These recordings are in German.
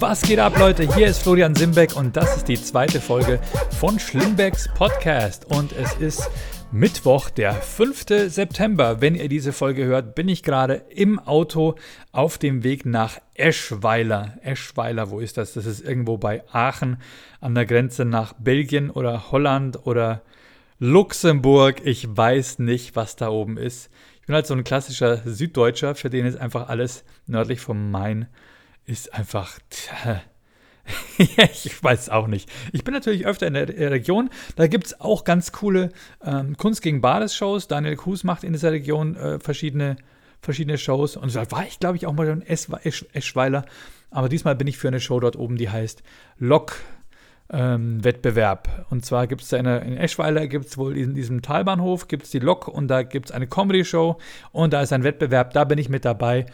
Was geht ab, Leute? Hier ist Florian Simbeck und das ist die zweite Folge von Schlimmbecks Podcast. Und es ist Mittwoch, der 5. September. Wenn ihr diese Folge hört, bin ich gerade im Auto auf dem Weg nach Eschweiler. Eschweiler, wo ist das? Das ist irgendwo bei Aachen an der Grenze nach Belgien oder Holland oder Luxemburg. Ich weiß nicht, was da oben ist. Ich bin halt so ein klassischer Süddeutscher, für den ist einfach alles nördlich vom Main ist einfach. Tja, ich weiß auch nicht. Ich bin natürlich öfter in der Region. Da gibt es auch ganz coole ähm, Kunst gegen Bades-Shows. Daniel Kuhs macht in dieser Region äh, verschiedene, verschiedene Shows. Und da war ich, glaube ich, auch mal in Esch Eschweiler. Aber diesmal bin ich für eine Show dort oben, die heißt Lok. Ähm, Wettbewerb. Und zwar gibt es da in Eschweiler, gibt es wohl in diesem Talbahnhof, gibt es die Lok und da gibt es eine Comedy-Show und da ist ein Wettbewerb, da bin ich mit dabei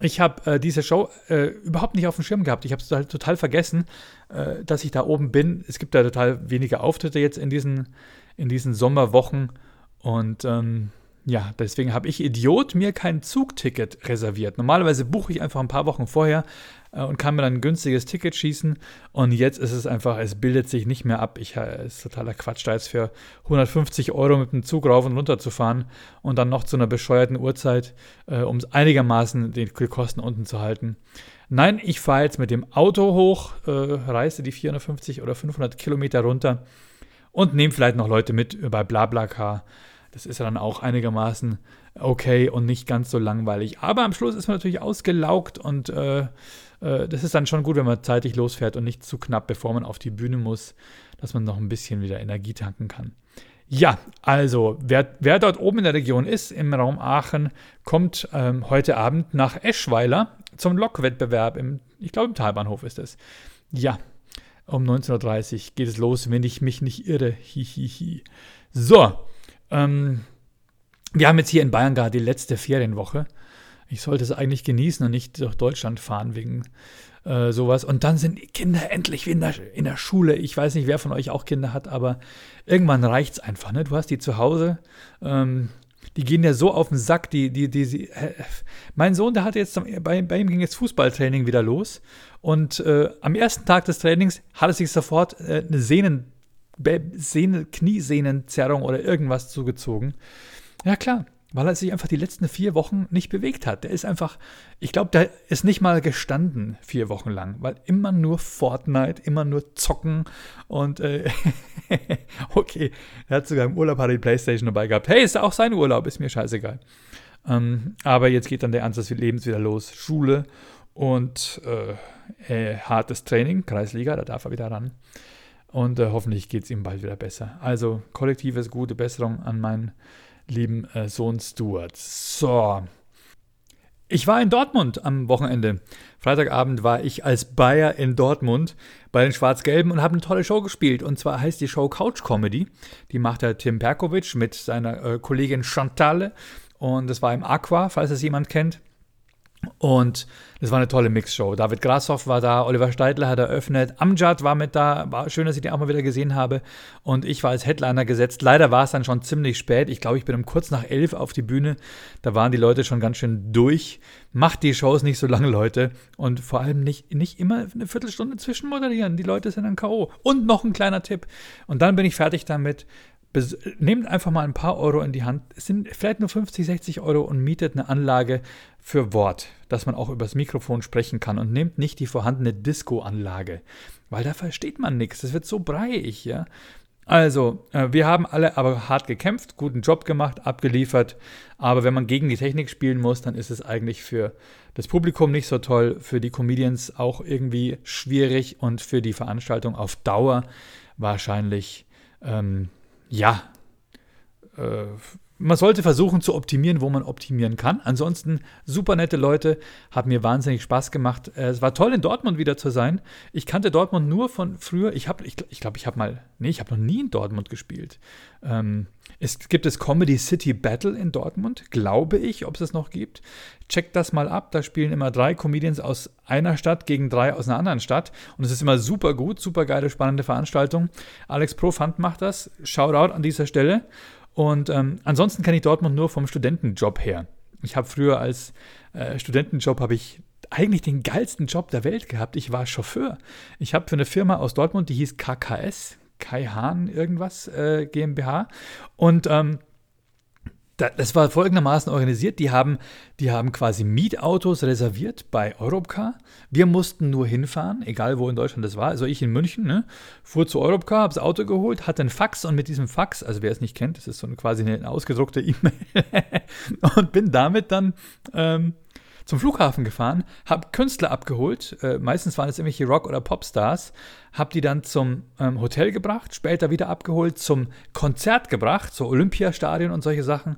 ich habe äh, diese Show äh, überhaupt nicht auf dem Schirm gehabt. Ich habe es halt total vergessen, äh, dass ich da oben bin. Es gibt da total wenige Auftritte jetzt in diesen, in diesen Sommerwochen. Und ähm, ja, deswegen habe ich Idiot mir kein Zugticket reserviert. Normalerweise buche ich einfach ein paar Wochen vorher äh, und kann mir dann ein günstiges Ticket schießen. Und jetzt ist es einfach, es bildet sich nicht mehr ab. Ich, äh, ist totaler Quatsch, da jetzt für 150 Euro mit dem Zug rauf und runter zu fahren und dann noch zu einer bescheuerten Uhrzeit, äh, um einigermaßen die Kosten unten zu halten. Nein, ich fahre jetzt mit dem Auto hoch, äh, reise die 450 oder 500 Kilometer runter und nehme vielleicht noch Leute mit bei BlaBlaCar. Das ist ja dann auch einigermaßen okay und nicht ganz so langweilig. Aber am Schluss ist man natürlich ausgelaugt und äh, äh, das ist dann schon gut, wenn man zeitig losfährt und nicht zu knapp, bevor man auf die Bühne muss, dass man noch ein bisschen wieder Energie tanken kann. Ja, also wer, wer dort oben in der Region ist, im Raum Aachen, kommt ähm, heute Abend nach Eschweiler zum Lokwettbewerb. Im, ich glaube, im Talbahnhof ist es. Ja, um 19.30 Uhr geht es los, wenn ich mich nicht irre. Hihihi. So, ähm, wir haben jetzt hier in Bayern gerade die letzte Ferienwoche. Ich sollte es eigentlich genießen und nicht durch Deutschland fahren wegen äh, sowas. Und dann sind die Kinder endlich in der, in der Schule. Ich weiß nicht, wer von euch auch Kinder hat, aber irgendwann reicht es einfach. Ne? Du hast die zu Hause. Ähm, die gehen ja so auf den Sack. Die, die, die, die äh, mein Sohn, der hatte jetzt, bei, bei ihm ging jetzt Fußballtraining wieder los. Und äh, am ersten Tag des Trainings hat er sich sofort äh, eine Sehnen, Sehne, Kniesehnenzerrung oder irgendwas zugezogen. Ja, klar weil er sich einfach die letzten vier Wochen nicht bewegt hat. Der ist einfach, ich glaube, der ist nicht mal gestanden vier Wochen lang, weil immer nur Fortnite, immer nur zocken und äh, okay, er hat sogar im Urlaub hat die Playstation dabei gehabt. Hey, ist auch sein Urlaub, ist mir scheißegal. Ähm, aber jetzt geht dann der Ernst des Lebens wieder los. Schule und äh, äh, hartes Training, Kreisliga, da darf er wieder ran. Und äh, hoffentlich geht es ihm bald wieder besser. Also kollektives gute Besserung an meinen lieben äh, Sohn Stuart. So. Ich war in Dortmund am Wochenende. Freitagabend war ich als Bayer in Dortmund bei den Schwarz-Gelben und habe eine tolle Show gespielt. Und zwar heißt die Show Couch Comedy. Die macht der Tim Perkovic mit seiner äh, Kollegin Chantal. Und das war im Aqua, falls es jemand kennt. Und das war eine tolle Mixshow. David Grashoff war da, Oliver Steidler hat eröffnet, Amjad war mit da. War schön, dass ich den auch mal wieder gesehen habe. Und ich war als Headliner gesetzt. Leider war es dann schon ziemlich spät. Ich glaube, ich bin um kurz nach elf auf die Bühne. Da waren die Leute schon ganz schön durch. Macht die Shows nicht so lange, Leute. Und vor allem nicht, nicht immer eine Viertelstunde zwischenmoderieren. Die Leute sind dann K.O. Und noch ein kleiner Tipp. Und dann bin ich fertig damit nehmt einfach mal ein paar Euro in die Hand. Es sind vielleicht nur 50, 60 Euro und mietet eine Anlage für Wort, dass man auch übers Mikrofon sprechen kann und nehmt nicht die vorhandene Disco-Anlage, weil da versteht man nichts. Das wird so breiig, ja. Also, äh, wir haben alle aber hart gekämpft, guten Job gemacht, abgeliefert. Aber wenn man gegen die Technik spielen muss, dann ist es eigentlich für das Publikum nicht so toll, für die Comedians auch irgendwie schwierig und für die Veranstaltung auf Dauer wahrscheinlich ähm, ja, äh, man sollte versuchen zu optimieren, wo man optimieren kann. Ansonsten super nette Leute, hat mir wahnsinnig Spaß gemacht. Äh, es war toll in Dortmund wieder zu sein. Ich kannte Dortmund nur von früher. Ich glaube, ich, glaub, ich habe mal, nee, ich habe noch nie in Dortmund gespielt. Ähm, es gibt das Comedy City Battle in Dortmund, glaube ich, ob es es noch gibt. Checkt das mal ab. Da spielen immer drei Comedians aus einer Stadt gegen drei aus einer anderen Stadt. Und es ist immer super gut, super geile, spannende Veranstaltung. Alex Profant macht das. Shoutout an dieser Stelle. Und ähm, ansonsten kenne ich Dortmund nur vom Studentenjob her. Ich habe früher als äh, Studentenjob habe ich eigentlich den geilsten Job der Welt gehabt. Ich war Chauffeur. Ich habe für eine Firma aus Dortmund, die hieß KKS, Kai Hahn irgendwas äh, GmbH. Und ähm, das war folgendermaßen organisiert. Die haben, die haben quasi Mietautos reserviert bei Europcar. Wir mussten nur hinfahren, egal wo in Deutschland das war. Also ich in München, ne, fuhr zu Europcar, habe das Auto geholt, hatte einen Fax und mit diesem Fax, also wer es nicht kennt, das ist so eine, quasi eine ausgedruckte E-Mail und bin damit dann ähm, zum Flughafen gefahren, habe Künstler abgeholt, äh, meistens waren es irgendwelche Rock- oder Popstars, habe die dann zum ähm, Hotel gebracht, später wieder abgeholt, zum Konzert gebracht, so Olympiastadion und solche Sachen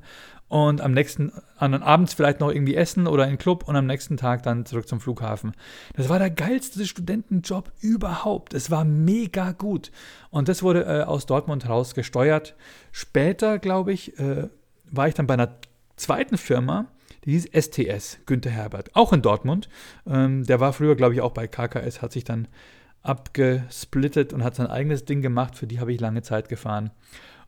und am nächsten, an abends vielleicht noch irgendwie essen oder in den Club und am nächsten Tag dann zurück zum Flughafen. Das war der geilste Studentenjob überhaupt. Es war mega gut. Und das wurde äh, aus Dortmund heraus gesteuert. Später, glaube ich, äh, war ich dann bei einer zweiten Firma, die hieß STS, Günther Herbert, auch in Dortmund. Ähm, der war früher, glaube ich, auch bei KKS, hat sich dann abgesplittet und hat sein eigenes Ding gemacht. Für die habe ich lange Zeit gefahren.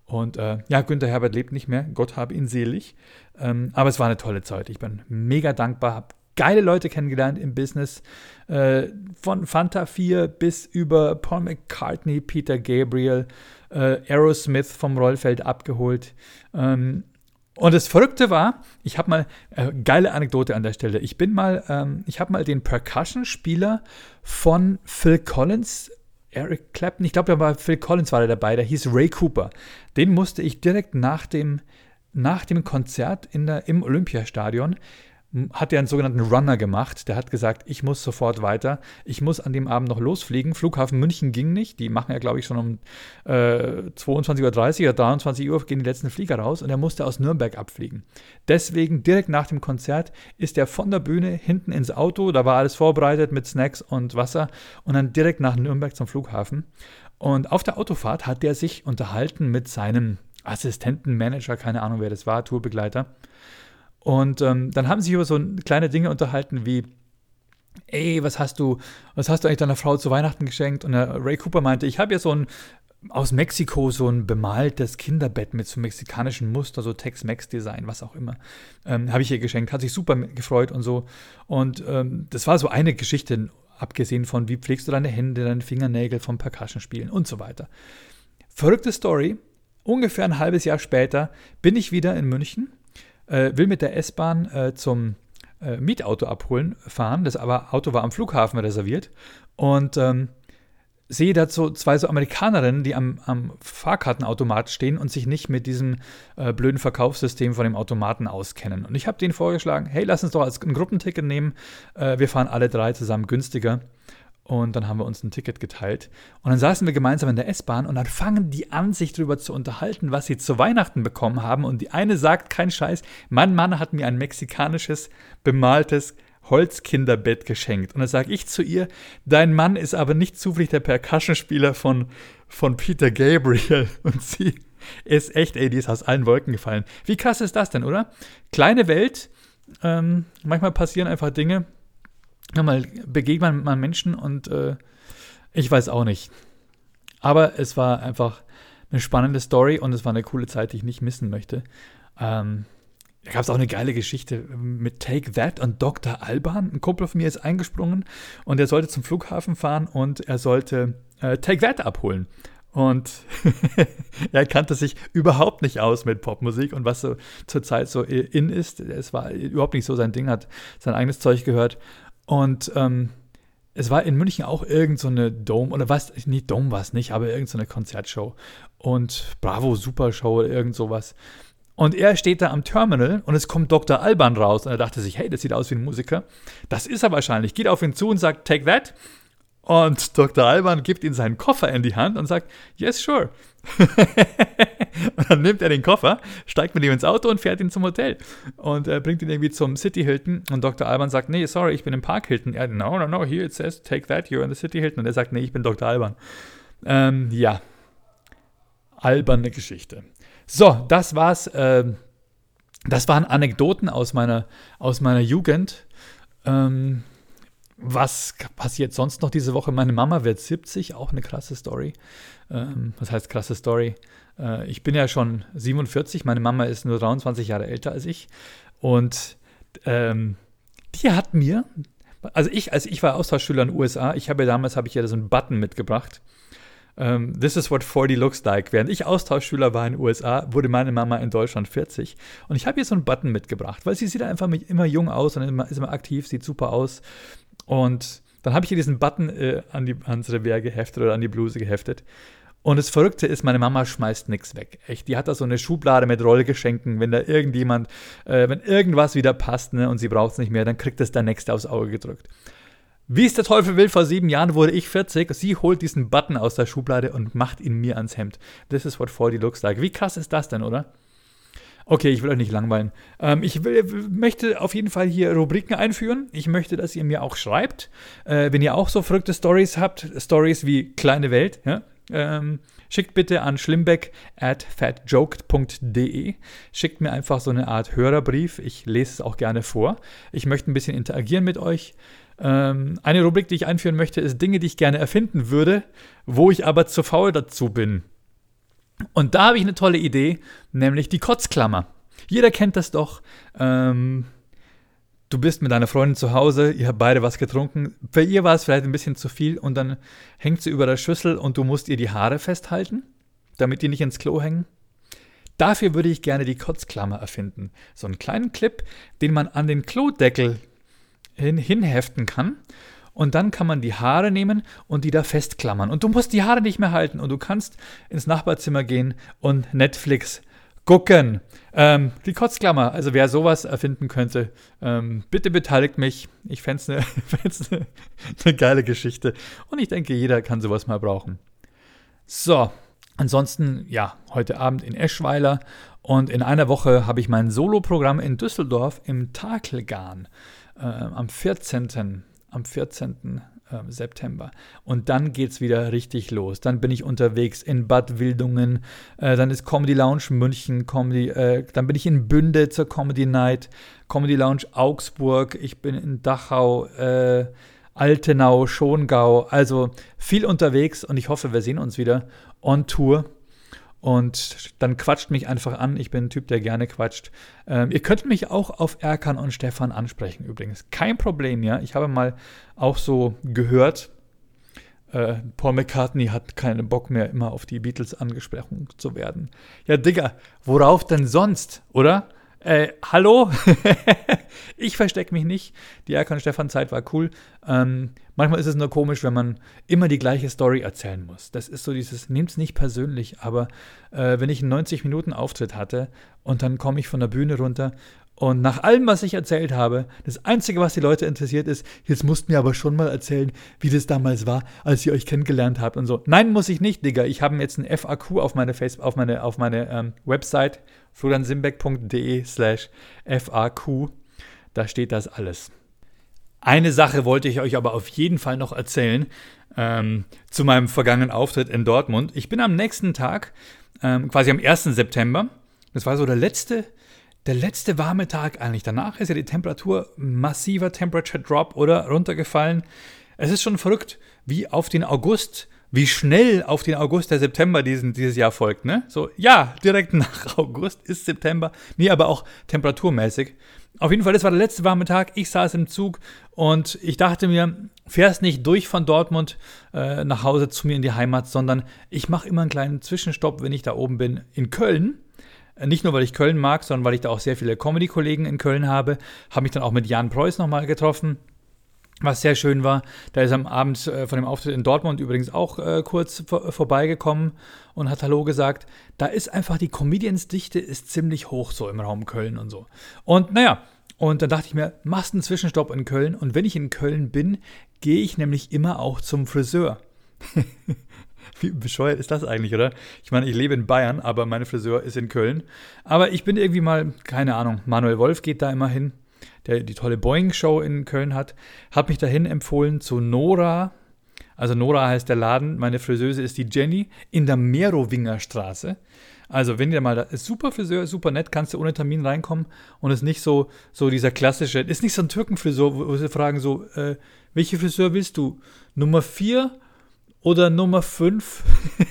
Und äh, ja, Günther Herbert lebt nicht mehr, Gott habe ihn selig. Ähm, aber es war eine tolle Zeit. Ich bin mega dankbar, habe geile Leute kennengelernt im Business. Äh, von Fanta 4 bis über Paul McCartney, Peter Gabriel, äh, Aerosmith vom Rollfeld abgeholt. Ähm, und das Verrückte war, ich habe mal, äh, geile Anekdote an der Stelle, ich bin mal, ähm, ich habe mal den Percussion-Spieler von Phil Collins, Eric Clapton, ich glaube, da war Phil Collins war da dabei, der hieß Ray Cooper. Den musste ich direkt nach dem, nach dem Konzert in der, im Olympiastadion hat er einen sogenannten Runner gemacht. Der hat gesagt, ich muss sofort weiter. Ich muss an dem Abend noch losfliegen. Flughafen München ging nicht. Die machen ja, glaube ich, schon um äh, 22.30 Uhr oder 23 Uhr gehen die letzten Flieger raus und er musste aus Nürnberg abfliegen. Deswegen direkt nach dem Konzert ist er von der Bühne hinten ins Auto. Da war alles vorbereitet mit Snacks und Wasser und dann direkt nach Nürnberg zum Flughafen. Und auf der Autofahrt hat er sich unterhalten mit seinem Assistenten, Manager, keine Ahnung, wer das war, Tourbegleiter. Und ähm, dann haben sie über so kleine Dinge unterhalten wie, ey, was hast du, was hast du eigentlich deiner Frau zu Weihnachten geschenkt? Und der Ray Cooper meinte, ich habe ja so ein aus Mexiko so ein bemaltes Kinderbett mit so mexikanischen Muster, so Tex-Mex-Design, was auch immer. Ähm, habe ich ihr geschenkt, hat sich super gefreut und so. Und ähm, das war so eine Geschichte, abgesehen von, wie pflegst du deine Hände, deine Fingernägel vom Percussion spielen und so weiter. Verrückte Story. Ungefähr ein halbes Jahr später bin ich wieder in München äh, will mit der S-Bahn äh, zum äh, Mietauto abholen fahren. Das aber Auto war am Flughafen reserviert. Und ähm, sehe dazu zwei so Amerikanerinnen, die am, am, Fahrkartenautomat stehen und sich nicht mit diesem äh, blöden Verkaufssystem von dem Automaten auskennen. Und ich habe denen vorgeschlagen, hey, lass uns doch als ein Gruppenticket nehmen. Äh, wir fahren alle drei zusammen günstiger. Und dann haben wir uns ein Ticket geteilt. Und dann saßen wir gemeinsam in der S-Bahn und dann fangen die an, sich darüber zu unterhalten, was sie zu Weihnachten bekommen haben. Und die eine sagt, kein Scheiß, mein Mann hat mir ein mexikanisches, bemaltes Holzkinderbett geschenkt. Und dann sage ich zu ihr, dein Mann ist aber nicht zufällig der Percussionspieler von, von Peter Gabriel. Und sie ist echt, ey, die ist aus allen Wolken gefallen. Wie krass ist das denn, oder? Kleine Welt, ähm, manchmal passieren einfach Dinge, mal begegnet man Menschen und äh, ich weiß auch nicht. Aber es war einfach eine spannende Story und es war eine coole Zeit, die ich nicht missen möchte. Ähm, da gab es auch eine geile Geschichte mit Take That und Dr. Alban. Ein Kumpel von mir ist eingesprungen und er sollte zum Flughafen fahren und er sollte äh, Take That abholen. Und er kannte sich überhaupt nicht aus mit Popmusik und was so zurzeit so in ist. Es war überhaupt nicht so sein Ding, hat sein eigenes Zeug gehört. Und ähm, es war in München auch irgend so Dome, oder was, nicht Dome war es nicht, aber irgend so Konzertshow. Und Bravo Super Show oder irgend sowas. Und er steht da am Terminal und es kommt Dr. Alban raus. Und er dachte sich, hey, das sieht aus wie ein Musiker. Das ist er wahrscheinlich. Geht auf ihn zu und sagt, take that. Und Dr. Alban gibt ihm seinen Koffer in die Hand und sagt, yes, sure. und dann nimmt er den Koffer, steigt mit ihm ins Auto und fährt ihn zum Hotel. Und er bringt ihn irgendwie zum City Hilton. Und Dr. Alban sagt, nee, sorry, ich bin im Park Hilton. Er, no, no, no, here it says, take that, you're in the City Hilton. Und er sagt, nee, ich bin Dr. Alban. Ähm, ja, alberne Geschichte. So, das war's. Ähm, das waren Anekdoten aus meiner, aus meiner Jugend. Ähm, was passiert sonst noch diese Woche? Meine Mama wird 70, auch eine krasse Story. Ähm, was heißt krasse Story? Äh, ich bin ja schon 47, meine Mama ist nur 23 Jahre älter als ich. Und ähm, die hat mir Also ich, als ich war Austauschschüler in den USA, ich habe ja damals, habe ich ja so einen Button mitgebracht. Um, ähm, This is what 40 looks like. Während ich Austauschschüler war in den USA, wurde meine Mama in Deutschland 40. Und ich habe hier so einen Button mitgebracht, weil sie sieht einfach immer jung aus und immer, ist immer aktiv, sieht super aus. Und dann habe ich hier diesen Button äh, an die, ans Revers geheftet oder an die Bluse geheftet. Und das Verrückte ist, meine Mama schmeißt nichts weg. Echt, die hat da so eine Schublade mit Rollgeschenken. Wenn da irgendjemand, äh, wenn irgendwas wieder passt ne, und sie braucht es nicht mehr, dann kriegt es der Nächste aufs Auge gedrückt. Wie es der Teufel will, vor sieben Jahren wurde ich 40. Sie holt diesen Button aus der Schublade und macht ihn mir ans Hemd. This is what 40 looks like. Wie krass ist das denn, oder? Okay, ich will euch nicht langweilen. Ähm, ich will, möchte auf jeden Fall hier Rubriken einführen. Ich möchte, dass ihr mir auch schreibt, äh, wenn ihr auch so verrückte Stories habt, Stories wie kleine Welt, ja? ähm, schickt bitte an schlimmbeck at fatjoked.de. Schickt mir einfach so eine Art Hörerbrief. Ich lese es auch gerne vor. Ich möchte ein bisschen interagieren mit euch. Ähm, eine Rubrik, die ich einführen möchte, ist Dinge, die ich gerne erfinden würde, wo ich aber zu faul dazu bin. Und da habe ich eine tolle Idee, nämlich die Kotzklammer. Jeder kennt das doch. Ähm, du bist mit deiner Freundin zu Hause, ihr habt beide was getrunken. Bei ihr war es vielleicht ein bisschen zu viel und dann hängt sie über der Schüssel und du musst ihr die Haare festhalten, damit die nicht ins Klo hängen. Dafür würde ich gerne die Kotzklammer erfinden. So einen kleinen Clip, den man an den Klodeckel hin, hinheften kann und dann kann man die Haare nehmen und die da festklammern. Und du musst die Haare nicht mehr halten und du kannst ins Nachbarzimmer gehen und Netflix gucken. Ähm, die Kotzklammer, also wer sowas erfinden könnte, ähm, bitte beteiligt mich. Ich fände es eine ne, ne geile Geschichte. Und ich denke, jeder kann sowas mal brauchen. So, ansonsten, ja, heute Abend in Eschweiler und in einer Woche habe ich mein Soloprogramm in Düsseldorf im Takelgarn äh, am 14 am 14. Ähm, September. Und dann geht es wieder richtig los. Dann bin ich unterwegs in Bad Wildungen, äh, dann ist Comedy Lounge München, Comedy, äh, dann bin ich in Bünde zur Comedy Night, Comedy Lounge Augsburg, ich bin in Dachau, äh, Altenau, Schongau, also viel unterwegs und ich hoffe, wir sehen uns wieder on Tour. Und dann quatscht mich einfach an. Ich bin ein Typ, der gerne quatscht. Ähm, ihr könnt mich auch auf Erkan und Stefan ansprechen übrigens. Kein Problem, ja. Ich habe mal auch so gehört, äh, Paul McCartney hat keinen Bock mehr, immer auf die Beatles angesprochen zu werden. Ja, Digga, worauf denn sonst, oder? Äh, hallo? ich verstecke mich nicht. Die Erkan Stefan Zeit war cool. Ähm, manchmal ist es nur komisch, wenn man immer die gleiche Story erzählen muss. Das ist so dieses, es nicht persönlich, aber äh, wenn ich einen 90 Minuten Auftritt hatte und dann komme ich von der Bühne runter und nach allem, was ich erzählt habe, das Einzige, was die Leute interessiert, ist, jetzt musst mir aber schon mal erzählen, wie das damals war, als ihr euch kennengelernt habt und so. Nein, muss ich nicht, Digga. Ich habe jetzt ein FAQ auf meine, Facebook, auf meine, auf meine ähm, Website, floriansimbeck.de slash FAQ. Da steht das alles. Eine Sache wollte ich euch aber auf jeden Fall noch erzählen ähm, zu meinem vergangenen Auftritt in Dortmund. Ich bin am nächsten Tag, ähm, quasi am 1. September, das war so der letzte der letzte warme Tag eigentlich. Danach ist ja die Temperatur massiver Temperature Drop oder runtergefallen. Es ist schon verrückt, wie auf den August, wie schnell auf den August der September diesen, dieses Jahr folgt, ne? So, ja, direkt nach August ist September. Nee, aber auch temperaturmäßig. Auf jeden Fall, das war der letzte warme Tag. Ich saß im Zug und ich dachte mir, fährst nicht durch von Dortmund äh, nach Hause zu mir in die Heimat, sondern ich mache immer einen kleinen Zwischenstopp, wenn ich da oben bin, in Köln nicht nur, weil ich Köln mag, sondern weil ich da auch sehr viele Comedy-Kollegen in Köln habe. Habe mich dann auch mit Jan Preuß nochmal getroffen, was sehr schön war. Da ist am Abend äh, von dem Auftritt in Dortmund übrigens auch äh, kurz vor, vorbeigekommen und hat Hallo gesagt. Da ist einfach die Comedians-Dichte ist ziemlich hoch so im Raum Köln und so. Und naja, und dann dachte ich mir, machst einen Zwischenstopp in Köln. Und wenn ich in Köln bin, gehe ich nämlich immer auch zum Friseur. Wie bescheuert ist das eigentlich, oder? Ich meine, ich lebe in Bayern, aber meine Friseur ist in Köln. Aber ich bin irgendwie mal, keine Ahnung, Manuel Wolf geht da immer hin, der die tolle Boeing-Show in Köln hat, hat mich dahin empfohlen zu Nora. Also Nora heißt der Laden, meine Friseuse ist die Jenny in der Merowinger Straße. Also, wenn ihr mal da ist super Friseur, super nett, kannst du ohne Termin reinkommen und ist nicht so, so dieser klassische, ist nicht so ein Türkenfriseur, wo, sie fragen so, äh, welche Friseur willst du? Nummer 4 oder Nummer 5?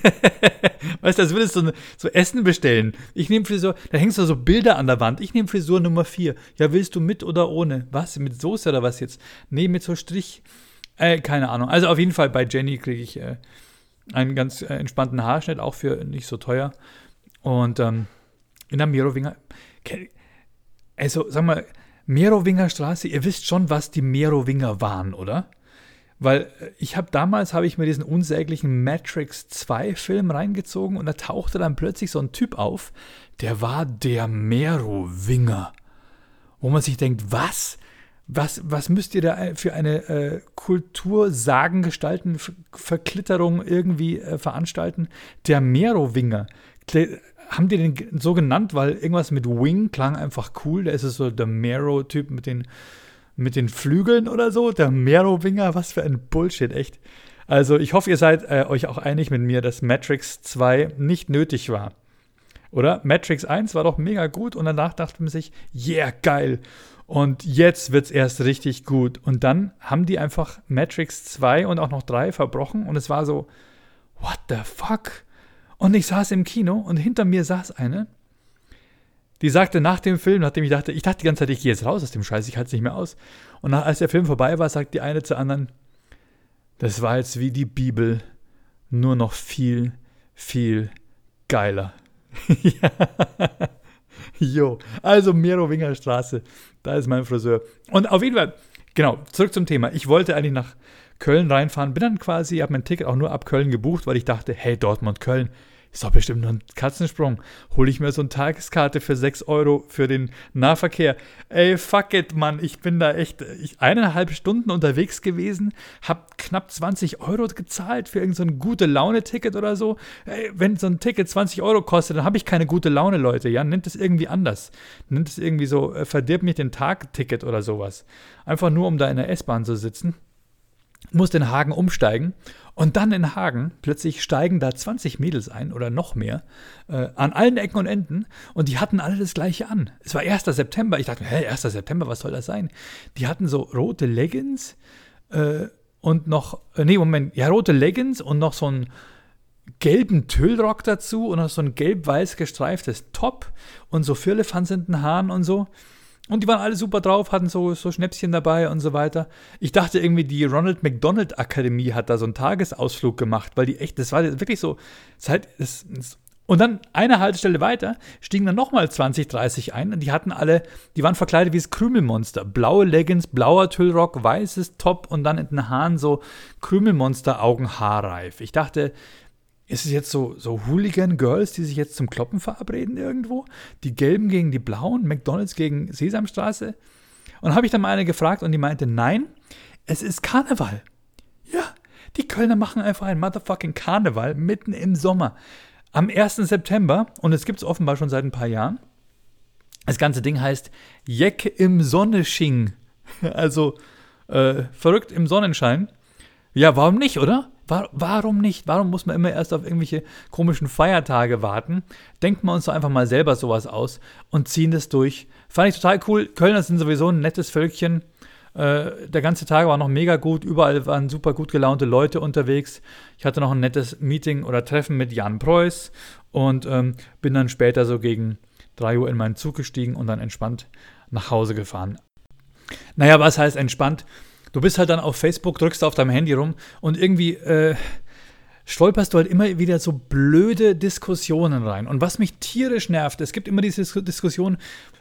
weißt du, als würdest du so, Essen bestellen. Ich nehme Frisur, da hängst du so Bilder an der Wand. Ich nehme Frisur Nummer 4. Ja, willst du mit oder ohne? Was? Mit Soße oder was jetzt? Nee, mit so Strich. Äh, keine Ahnung. Also auf jeden Fall bei Jenny kriege ich äh, einen ganz äh, entspannten Haarschnitt, auch für nicht so teuer. Und ähm, in der Merowinger. Also, sag mal, Merowinger Straße, ihr wisst schon, was die Merowinger waren, oder? Weil äh, ich habe damals, habe ich mir diesen unsäglichen Matrix 2 Film reingezogen und da tauchte dann plötzlich so ein Typ auf, der war der Merowinger. Wo man sich denkt, was? Was, was müsst ihr da für eine äh, Kultursagengestalten, Verklitterung irgendwie äh, veranstalten? Der Merowinger. Haben die den so genannt, weil irgendwas mit Wing klang einfach cool? Da ist es so der Mero-Typ mit den mit den Flügeln oder so. Der Merowinger, was für ein Bullshit, echt. Also ich hoffe, ihr seid äh, euch auch einig mit mir, dass Matrix 2 nicht nötig war. Oder? Matrix 1 war doch mega gut und danach dachte man sich, yeah, geil. Und jetzt wird es erst richtig gut. Und dann haben die einfach Matrix 2 und auch noch 3 verbrochen und es war so, what the fuck? Und ich saß im Kino und hinter mir saß eine, die sagte nach dem Film, nachdem ich dachte, ich dachte die ganze Zeit, ich gehe jetzt raus aus dem Scheiß, ich halte es nicht mehr aus. Und nach, als der Film vorbei war, sagt die eine zur anderen, das war jetzt wie die Bibel, nur noch viel, viel geiler. Jo, also Merowinger Straße, da ist mein Friseur. Und auf jeden Fall, genau, zurück zum Thema. Ich wollte eigentlich nach Köln reinfahren, bin dann quasi, habe mein Ticket auch nur ab Köln gebucht, weil ich dachte, hey, Dortmund, Köln, ist doch bestimmt nur ein Katzensprung. Hole ich mir so eine Tageskarte für 6 Euro für den Nahverkehr. Ey, fuck it, Mann. Ich bin da echt ich, eineinhalb Stunden unterwegs gewesen, hab knapp 20 Euro gezahlt für irgendein so gute Laune-Ticket oder so. Ey, wenn so ein Ticket 20 Euro kostet, dann habe ich keine gute Laune, Leute. Ja, nennt es irgendwie anders. Nennt es irgendwie so, äh, verdirb mich den Tag-Ticket oder sowas. Einfach nur, um da in der S-Bahn zu sitzen muss in Hagen umsteigen und dann in Hagen plötzlich steigen da 20 Mädels ein oder noch mehr äh, an allen Ecken und Enden und die hatten alle das gleiche an. Es war 1. September. Ich dachte mir, hä, 1. September, was soll das sein? Die hatten so rote Leggings äh, und noch, äh, nee, Moment, ja, rote Leggings und noch so einen gelben Tüllrock dazu und noch so ein gelb-weiß gestreiftes Top und so Firlefanz in den Haaren und so. Und die waren alle super drauf, hatten so, so Schnäpschen dabei und so weiter. Ich dachte irgendwie, die Ronald McDonald Akademie hat da so einen Tagesausflug gemacht, weil die echt, das war wirklich so, halt, das, das, und dann eine Haltestelle weiter stiegen dann nochmal 20, 30 ein und die hatten alle, die waren verkleidet wie das Krümelmonster. Blaue Leggings, blauer Tüllrock, weißes Top und dann in den Haaren so Krümelmonster-Augen haarreif. Ich dachte, ist es jetzt so, so Hooligan-Girls, die sich jetzt zum Kloppen verabreden irgendwo? Die Gelben gegen die Blauen, McDonalds gegen Sesamstraße? Und habe ich dann mal eine gefragt und die meinte, nein, es ist Karneval. Ja, die Kölner machen einfach ein motherfucking Karneval mitten im Sommer. Am 1. September, und es gibt es offenbar schon seit ein paar Jahren, das ganze Ding heißt Jeck im Sonnensching. Also äh, verrückt im Sonnenschein. Ja, warum nicht, oder? Warum nicht? Warum muss man immer erst auf irgendwelche komischen Feiertage warten? Denken wir uns doch einfach mal selber sowas aus und ziehen das durch. Fand ich total cool. Kölner sind sowieso ein nettes Völkchen. Äh, der ganze Tag war noch mega gut. Überall waren super gut gelaunte Leute unterwegs. Ich hatte noch ein nettes Meeting oder Treffen mit Jan Preuß und ähm, bin dann später so gegen 3 Uhr in meinen Zug gestiegen und dann entspannt nach Hause gefahren. Naja, was heißt entspannt? Du bist halt dann auf Facebook, drückst auf deinem Handy rum und irgendwie äh, stolperst du halt immer wieder so blöde Diskussionen rein. Und was mich tierisch nervt, es gibt immer diese Diskussion,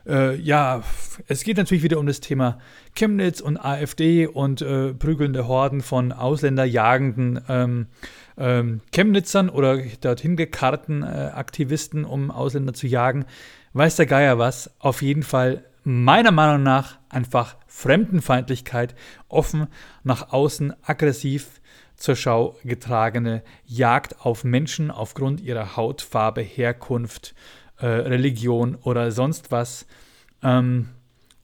äh, ja, es geht natürlich wieder um das Thema Chemnitz und AfD und äh, prügelnde Horden von ausländerjagenden ähm, ähm, Chemnitzern oder dorthin gekarrten äh, Aktivisten, um Ausländer zu jagen. Weiß der Geier was? Auf jeden Fall meiner Meinung nach einfach Fremdenfeindlichkeit, offen nach außen aggressiv zur Schau getragene Jagd auf Menschen aufgrund ihrer Hautfarbe, Herkunft, äh, Religion oder sonst was. Ähm,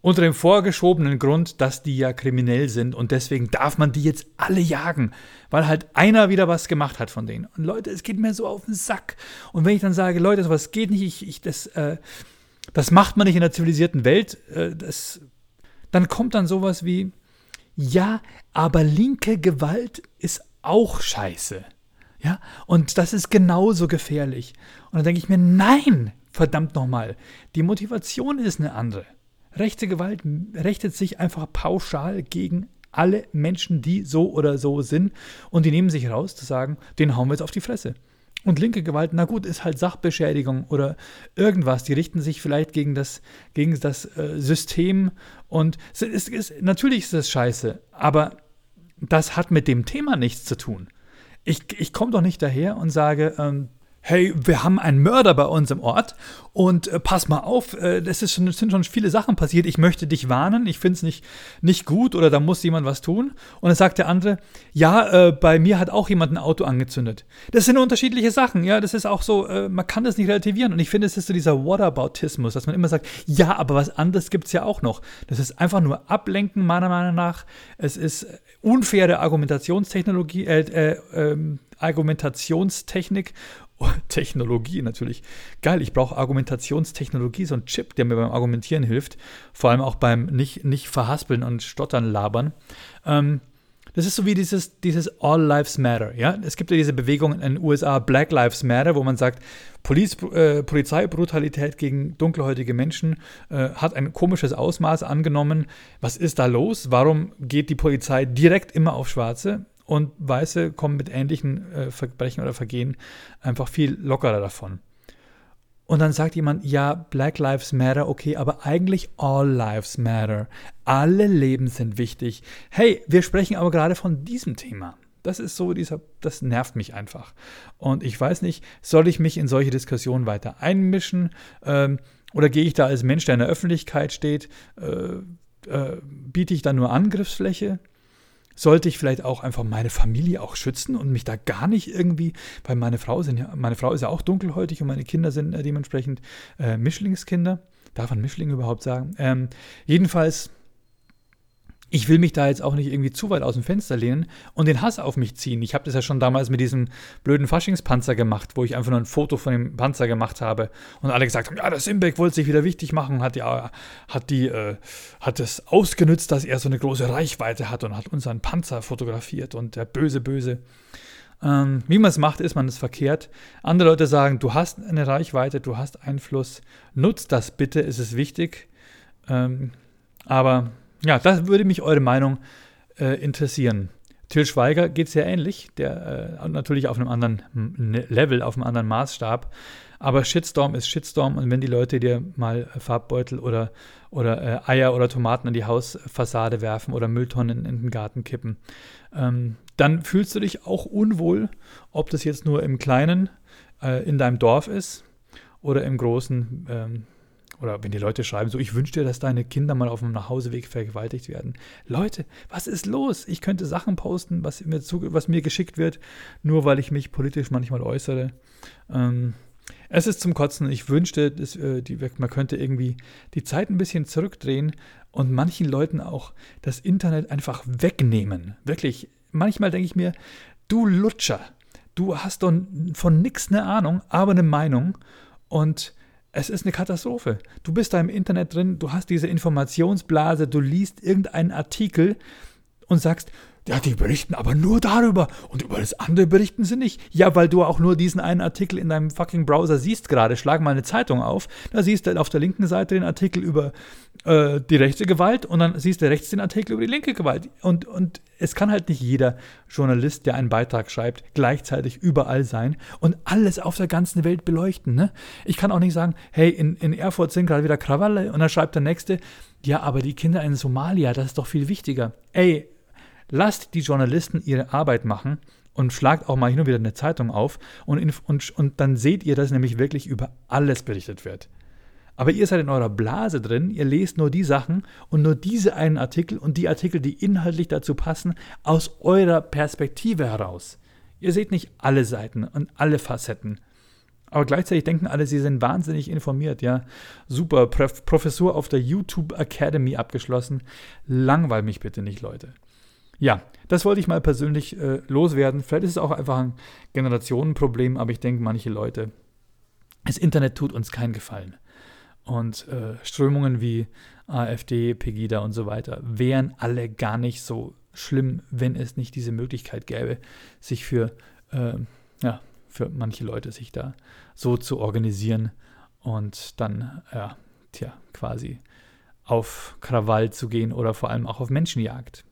unter dem vorgeschobenen Grund, dass die ja kriminell sind und deswegen darf man die jetzt alle jagen, weil halt einer wieder was gemacht hat von denen. Und Leute, es geht mir so auf den Sack. Und wenn ich dann sage, Leute, sowas geht nicht, ich, ich das, äh, das macht man nicht in der zivilisierten Welt, äh, das dann kommt dann sowas wie, ja, aber linke Gewalt ist auch scheiße. Ja, und das ist genauso gefährlich. Und dann denke ich mir, nein, verdammt nochmal, die Motivation ist eine andere. Rechte Gewalt richtet sich einfach pauschal gegen alle Menschen, die so oder so sind. Und die nehmen sich raus zu sagen, den hauen wir jetzt auf die Fresse. Und linke Gewalt, na gut, ist halt Sachbeschädigung oder irgendwas. Die richten sich vielleicht gegen das, gegen das äh, System. Und es ist, ist, natürlich ist das scheiße, aber das hat mit dem Thema nichts zu tun. Ich, ich komme doch nicht daher und sage, ähm, hey, wir haben einen Mörder bei uns im Ort und äh, pass mal auf, äh, es schon, sind schon viele Sachen passiert, ich möchte dich warnen, ich finde es nicht, nicht gut oder da muss jemand was tun. Und dann sagt der andere, ja, äh, bei mir hat auch jemand ein Auto angezündet. Das sind unterschiedliche Sachen, ja, das ist auch so, äh, man kann das nicht relativieren. Und ich finde, es ist so dieser Whataboutismus, dass man immer sagt, ja, aber was anderes gibt es ja auch noch. Das ist einfach nur Ablenken, meiner Meinung nach. Es ist unfaire Argumentationstechnologie, äh, äh, ähm, Argumentationstechnik Technologie natürlich. Geil, ich brauche Argumentationstechnologie, so ein Chip, der mir beim Argumentieren hilft. Vor allem auch beim nicht, nicht verhaspeln und stottern labern. Ähm, das ist so wie dieses, dieses All Lives Matter. Ja? Es gibt ja diese Bewegung in den USA, Black Lives Matter, wo man sagt, Poliz, äh, Polizeibrutalität gegen dunkelhäutige Menschen äh, hat ein komisches Ausmaß angenommen. Was ist da los? Warum geht die Polizei direkt immer auf Schwarze? Und Weiße kommen mit ähnlichen äh, Verbrechen oder Vergehen einfach viel lockerer davon. Und dann sagt jemand, ja, Black Lives Matter, okay, aber eigentlich All Lives Matter. Alle Leben sind wichtig. Hey, wir sprechen aber gerade von diesem Thema. Das ist so dieser, das nervt mich einfach. Und ich weiß nicht, soll ich mich in solche Diskussionen weiter einmischen? Ähm, oder gehe ich da als Mensch, der in der Öffentlichkeit steht, äh, äh, biete ich da nur Angriffsfläche? Sollte ich vielleicht auch einfach meine Familie auch schützen und mich da gar nicht irgendwie, weil meine Frau sind ja, meine Frau ist ja auch dunkelhäutig und meine Kinder sind äh, dementsprechend äh, Mischlingskinder. Darf man Mischling überhaupt sagen? Ähm, jedenfalls ich will mich da jetzt auch nicht irgendwie zu weit aus dem Fenster lehnen und den Hass auf mich ziehen. Ich habe das ja schon damals mit diesem blöden Faschingspanzer gemacht, wo ich einfach nur ein Foto von dem Panzer gemacht habe und alle gesagt haben, ja, der Simbeck wollte sich wieder wichtig machen, hat ja, hat die, äh, hat es ausgenützt, dass er so eine große Reichweite hat und hat unseren Panzer fotografiert und der böse, böse. Ähm, wie man es macht, ist man es verkehrt. Andere Leute sagen, du hast eine Reichweite, du hast Einfluss, nutzt das bitte, ist es wichtig. Ähm, aber ja, das würde mich eure Meinung äh, interessieren. Till Schweiger geht sehr ähnlich, der äh, natürlich auf einem anderen ne, Level, auf einem anderen Maßstab. Aber Shitstorm ist Shitstorm und wenn die Leute dir mal Farbbeutel oder, oder äh, Eier oder Tomaten an die Hausfassade werfen oder Mülltonnen in, in den Garten kippen, ähm, dann fühlst du dich auch unwohl, ob das jetzt nur im Kleinen äh, in deinem Dorf ist oder im Großen ähm, oder wenn die Leute schreiben, so, ich wünsche dir, dass deine Kinder mal auf dem Nachhauseweg vergewaltigt werden. Leute, was ist los? Ich könnte Sachen posten, was mir, zu, was mir geschickt wird, nur weil ich mich politisch manchmal äußere. Ähm, es ist zum Kotzen. Ich wünschte, dass, äh, die, man könnte irgendwie die Zeit ein bisschen zurückdrehen und manchen Leuten auch das Internet einfach wegnehmen. Wirklich, manchmal denke ich mir, du Lutscher, du hast doch von nichts eine Ahnung, aber eine Meinung und es ist eine Katastrophe. Du bist da im Internet drin, du hast diese Informationsblase, du liest irgendeinen Artikel und sagst, ja, die berichten aber nur darüber und über das andere berichten sie nicht. Ja, weil du auch nur diesen einen Artikel in deinem fucking Browser siehst gerade. Schlag mal eine Zeitung auf, da siehst du auf der linken Seite den Artikel über äh, die rechte Gewalt und dann siehst du rechts den Artikel über die linke Gewalt. Und, und es kann halt nicht jeder Journalist, der einen Beitrag schreibt, gleichzeitig überall sein und alles auf der ganzen Welt beleuchten. Ne? Ich kann auch nicht sagen, hey, in, in Erfurt sind gerade wieder Krawalle und dann schreibt der Nächste, ja, aber die Kinder in Somalia, das ist doch viel wichtiger. Ey, Lasst die Journalisten ihre Arbeit machen und schlagt auch mal hin und wieder eine Zeitung auf und, und, und dann seht ihr, dass nämlich wirklich über alles berichtet wird. Aber ihr seid in eurer Blase drin, ihr lest nur die Sachen und nur diese einen Artikel und die Artikel, die inhaltlich dazu passen, aus eurer Perspektive heraus. Ihr seht nicht alle Seiten und alle Facetten. Aber gleichzeitig denken alle, sie sind wahnsinnig informiert, ja. Super, Professor auf der YouTube Academy abgeschlossen. Langweil mich bitte nicht, Leute. Ja, das wollte ich mal persönlich äh, loswerden. Vielleicht ist es auch einfach ein Generationenproblem, aber ich denke, manche Leute, das Internet tut uns keinen Gefallen. Und äh, Strömungen wie AfD, Pegida und so weiter wären alle gar nicht so schlimm, wenn es nicht diese Möglichkeit gäbe, sich für äh, ja, für manche Leute sich da so zu organisieren und dann, ja, tja, quasi auf Krawall zu gehen oder vor allem auch auf Menschenjagd.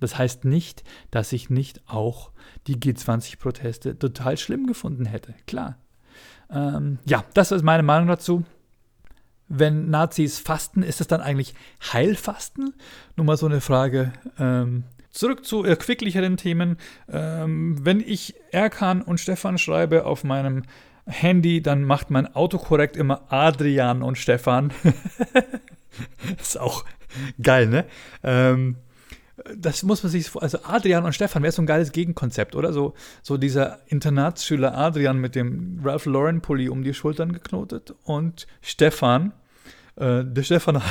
Das heißt nicht, dass ich nicht auch die G20-Proteste total schlimm gefunden hätte. Klar. Ähm, ja, das ist meine Meinung dazu. Wenn Nazis fasten, ist es dann eigentlich Heilfasten? Nur mal so eine Frage. Ähm, zurück zu erquicklicheren Themen. Ähm, wenn ich Erkan und Stefan schreibe auf meinem Handy, dann macht mein Autokorrekt immer Adrian und Stefan. ist auch geil, ne? Ähm, das muss man sich, also Adrian und Stefan wäre so ein geiles Gegenkonzept, oder? So, so dieser Internatsschüler Adrian mit dem Ralph Lauren Pulli um die Schultern geknotet und Stefan, äh, der Stefan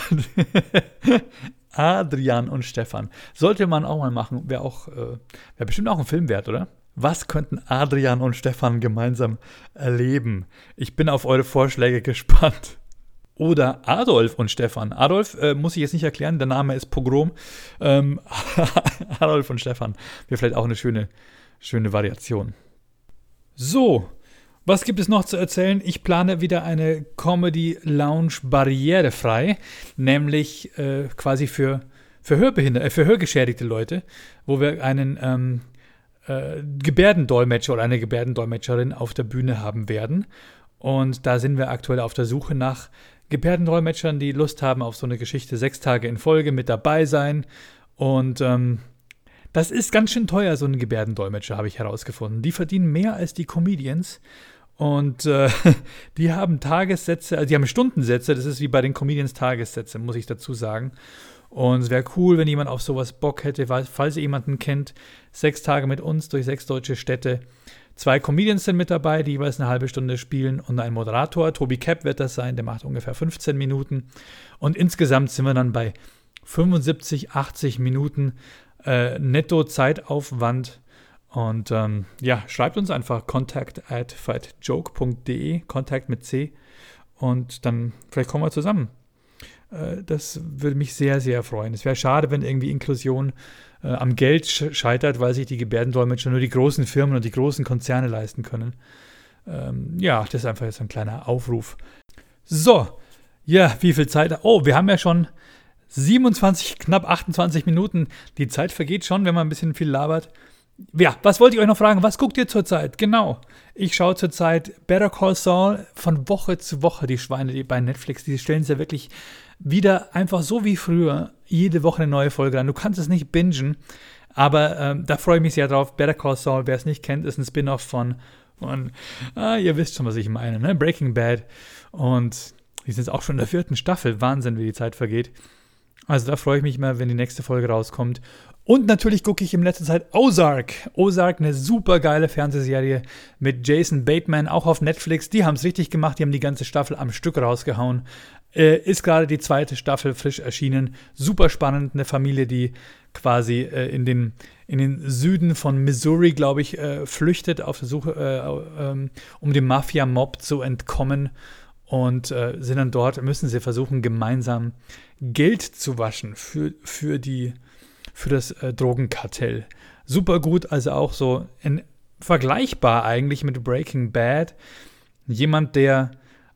Adrian und Stefan. Sollte man auch mal machen, wäre auch, äh, wäre bestimmt auch ein Film wert, oder? Was könnten Adrian und Stefan gemeinsam erleben? Ich bin auf eure Vorschläge gespannt. Oder Adolf und Stefan. Adolf äh, muss ich jetzt nicht erklären, der Name ist Pogrom. Ähm, Adolf und Stefan wäre vielleicht auch eine schöne, schöne Variation. So, was gibt es noch zu erzählen? Ich plane wieder eine Comedy Lounge barrierefrei, nämlich äh, quasi für, für, Hörbehinderte, äh, für hörgeschädigte Leute, wo wir einen ähm, äh, Gebärdendolmetscher oder eine Gebärdendolmetscherin auf der Bühne haben werden. Und da sind wir aktuell auf der Suche nach Gebärdendolmetschern, die Lust haben auf so eine Geschichte sechs Tage in Folge mit dabei sein. Und ähm, das ist ganz schön teuer, so ein Gebärdendolmetscher, habe ich herausgefunden. Die verdienen mehr als die Comedians. Und äh, die haben Tagessätze, also die haben Stundensätze, das ist wie bei den Comedians Tagessätze, muss ich dazu sagen. Und es wäre cool, wenn jemand auf sowas Bock hätte, falls ihr jemanden kennt, sechs Tage mit uns durch sechs deutsche Städte. Zwei Comedians sind mit dabei, die jeweils eine halbe Stunde spielen und ein Moderator. Tobi Cap wird das sein, der macht ungefähr 15 Minuten. Und insgesamt sind wir dann bei 75, 80 Minuten äh, netto Zeitaufwand. Und ähm, ja, schreibt uns einfach contact at fightjoke.de, Kontakt mit C. Und dann vielleicht kommen wir zusammen. Äh, das würde mich sehr, sehr freuen. Es wäre schade, wenn irgendwie Inklusion äh, am Geld scheitert, weil sich die Gebärdendolmetscher nur die großen Firmen und die großen Konzerne leisten können. Ähm, ja, das ist einfach jetzt ein kleiner Aufruf. So, ja, wie viel Zeit? Oh, wir haben ja schon 27, knapp 28 Minuten. Die Zeit vergeht schon, wenn man ein bisschen viel labert. Ja, was wollte ich euch noch fragen? Was guckt ihr zurzeit? Genau. Ich schaue zurzeit Better Call Saul von Woche zu Woche, die Schweine die bei Netflix. Die stellen es ja wirklich wieder einfach so wie früher jede Woche eine neue Folge an. Du kannst es nicht bingen, aber ähm, da freue ich mich sehr drauf. Better Call Saul, wer es nicht kennt, ist ein Spin-off von, von ah, ihr wisst schon, was ich meine, ne? Breaking Bad. Und die sind jetzt auch schon in der vierten Staffel. Wahnsinn, wie die Zeit vergeht. Also da freue ich mich mal, wenn die nächste Folge rauskommt. Und natürlich gucke ich in letzter Zeit Ozark. Ozark, eine super geile Fernsehserie mit Jason Bateman, auch auf Netflix. Die haben es richtig gemacht, die haben die ganze Staffel am Stück rausgehauen. Äh, ist gerade die zweite Staffel frisch erschienen. Super spannend, eine Familie, die quasi äh, in, den, in den Süden von Missouri, glaube ich, äh, flüchtet auf der Suche, äh, ähm, um dem Mafia-Mob zu entkommen. Und äh, sind dann dort, müssen sie versuchen, gemeinsam Geld zu waschen für, für die für das äh, Drogenkartell. Super gut, also auch so in, vergleichbar eigentlich mit Breaking Bad. Jemand, der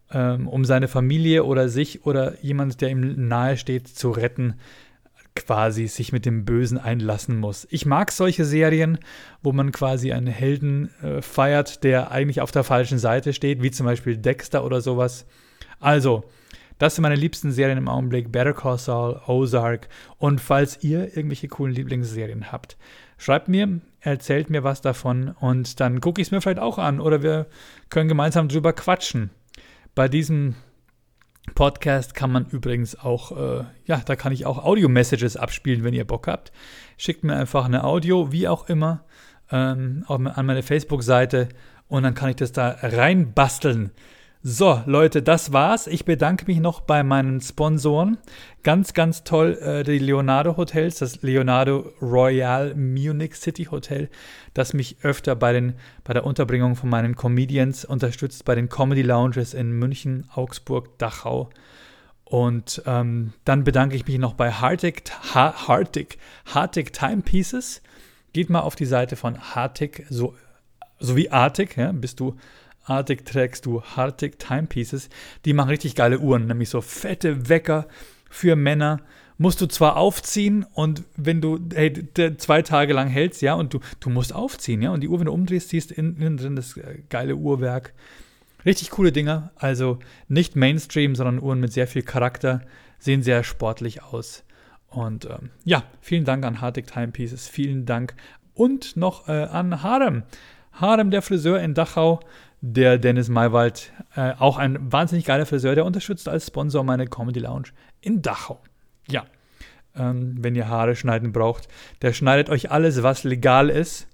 ähm, um seine Familie oder sich oder jemand, der ihm nahe steht, zu retten, quasi sich mit dem Bösen einlassen muss. Ich mag solche Serien, wo man quasi einen Helden äh, feiert, der eigentlich auf der falschen Seite steht, wie zum Beispiel Dexter oder sowas. Also, das sind meine liebsten Serien im Augenblick: Better Call Saul, Ozark. Und falls ihr irgendwelche coolen Lieblingsserien habt, schreibt mir, erzählt mir was davon und dann gucke ich es mir vielleicht auch an oder wir können gemeinsam drüber quatschen. Bei diesem Podcast kann man übrigens auch, äh, ja, da kann ich auch Audio-Messages abspielen, wenn ihr Bock habt. Schickt mir einfach eine Audio, wie auch immer, ähm, an meine Facebook-Seite und dann kann ich das da reinbasteln. So, Leute, das war's. Ich bedanke mich noch bei meinen Sponsoren. Ganz, ganz toll, äh, die Leonardo Hotels, das Leonardo Royal Munich City Hotel, das mich öfter bei, den, bei der Unterbringung von meinen Comedians unterstützt, bei den Comedy Lounges in München, Augsburg, Dachau. Und ähm, dann bedanke ich mich noch bei Hartig, Hartig, Hartig Timepieces. Geht mal auf die Seite von Hartig, so so wie Arctic, ja, bist du Arctic trägst du Hartig Timepieces. Die machen richtig geile Uhren, nämlich so fette Wecker für Männer. Musst du zwar aufziehen und wenn du hey, zwei Tage lang hältst, ja, und du, du musst aufziehen, ja, und die Uhr, wenn du umdrehst, siehst innen drin das äh, geile Uhrwerk. Richtig coole Dinger, also nicht Mainstream, sondern Uhren mit sehr viel Charakter, sehen sehr sportlich aus. Und ähm, ja, vielen Dank an Hartig Timepieces, vielen Dank und noch äh, an Harem. Harem, der Friseur in Dachau, der Dennis Maywald, äh, auch ein wahnsinnig geiler Friseur, der unterstützt als Sponsor meine Comedy Lounge in Dachau. Ja, ähm, wenn ihr Haare schneiden braucht, der schneidet euch alles, was legal ist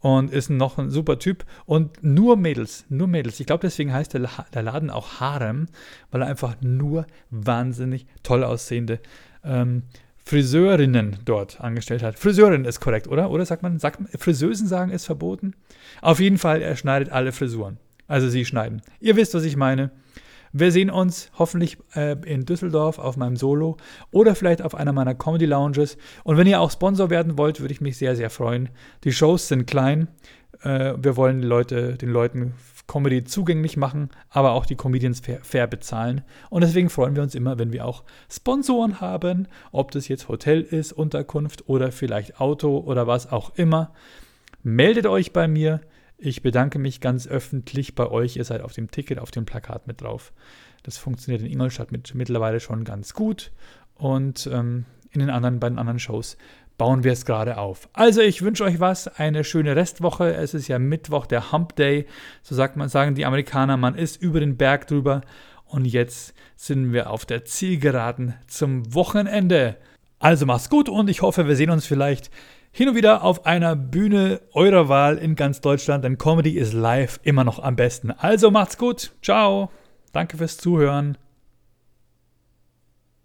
und ist noch ein super Typ und nur Mädels, nur Mädels. Ich glaube, deswegen heißt der, der, Laden auch Harem, weil er einfach nur wahnsinnig toll aussehende ähm, Friseurinnen dort angestellt hat. Friseurin ist korrekt, oder? Oder sagt man, sagt Friseusen sagen ist verboten? Auf jeden Fall, er schneidet alle Frisuren. Also sie schneiden. Ihr wisst, was ich meine. Wir sehen uns hoffentlich äh, in Düsseldorf auf meinem Solo oder vielleicht auf einer meiner Comedy Lounges. Und wenn ihr auch Sponsor werden wollt, würde ich mich sehr, sehr freuen. Die Shows sind klein. Äh, wir wollen Leute, den Leuten Comedy zugänglich machen, aber auch die Comedians fair, fair, bezahlen. Und deswegen freuen wir uns immer, wenn wir auch Sponsoren haben, ob das jetzt Hotel ist, Unterkunft oder vielleicht Auto oder was auch immer. Meldet euch bei mir. Ich bedanke mich ganz öffentlich bei euch. Ihr seid auf dem Ticket, auf dem Plakat mit drauf. Das funktioniert in Ingolstadt mit, mittlerweile schon ganz gut. Und ähm, in den anderen, bei den anderen Shows bauen wir es gerade auf. Also ich wünsche euch was, eine schöne Restwoche. Es ist ja Mittwoch, der Hump Day. So sagt man, sagen die Amerikaner, man ist über den Berg drüber. Und jetzt sind wir auf der Zielgeraden zum Wochenende. Also mach's gut und ich hoffe, wir sehen uns vielleicht hin und wieder auf einer Bühne eurer Wahl in ganz Deutschland, denn Comedy ist live immer noch am besten. Also macht's gut. Ciao. Danke fürs Zuhören.